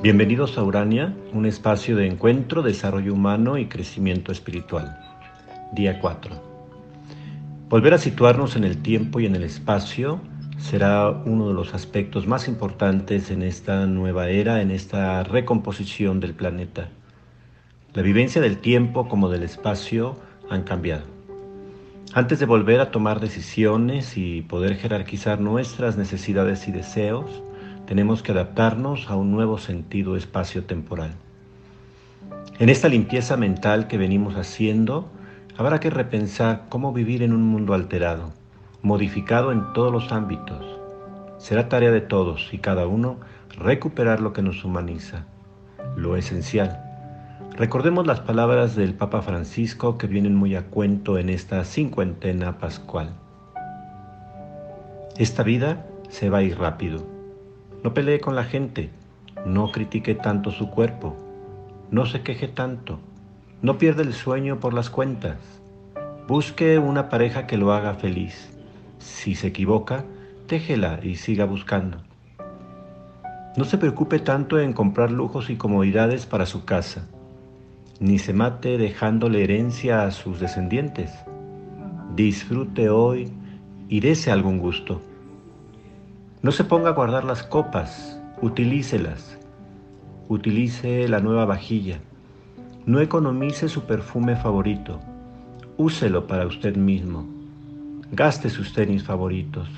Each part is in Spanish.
Bienvenidos a Urania, un espacio de encuentro, desarrollo humano y crecimiento espiritual. Día 4. Volver a situarnos en el tiempo y en el espacio será uno de los aspectos más importantes en esta nueva era, en esta recomposición del planeta. La vivencia del tiempo como del espacio han cambiado. Antes de volver a tomar decisiones y poder jerarquizar nuestras necesidades y deseos, tenemos que adaptarnos a un nuevo sentido espacio-temporal. En esta limpieza mental que venimos haciendo, habrá que repensar cómo vivir en un mundo alterado, modificado en todos los ámbitos. Será tarea de todos y cada uno recuperar lo que nos humaniza, lo esencial. Recordemos las palabras del Papa Francisco que vienen muy a cuento en esta cincuentena pascual. Esta vida se va a ir rápido no pelee con la gente, no critique tanto su cuerpo, no se queje tanto, no pierda el sueño por las cuentas. Busque una pareja que lo haga feliz. Si se equivoca, déjela y siga buscando. No se preocupe tanto en comprar lujos y comodidades para su casa, ni se mate dejándole herencia a sus descendientes. Disfrute hoy y dese algún gusto. No se ponga a guardar las copas, utilícelas. Utilice la nueva vajilla. No economice su perfume favorito. Úselo para usted mismo. Gaste sus tenis favoritos.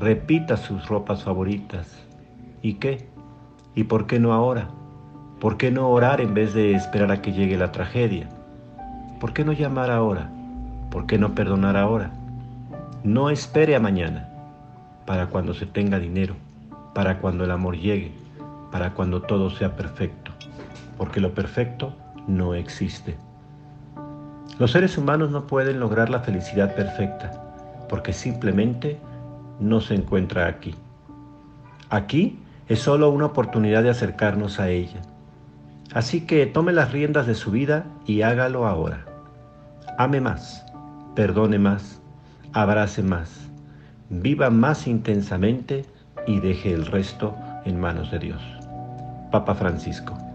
Repita sus ropas favoritas. ¿Y qué? ¿Y por qué no ahora? ¿Por qué no orar en vez de esperar a que llegue la tragedia? ¿Por qué no llamar ahora? ¿Por qué no perdonar ahora? No espere a mañana para cuando se tenga dinero, para cuando el amor llegue, para cuando todo sea perfecto, porque lo perfecto no existe. Los seres humanos no pueden lograr la felicidad perfecta, porque simplemente no se encuentra aquí. Aquí es solo una oportunidad de acercarnos a ella. Así que tome las riendas de su vida y hágalo ahora. Ame más, perdone más, abrace más viva más intensamente y deje el resto en manos de Dios. Papa Francisco.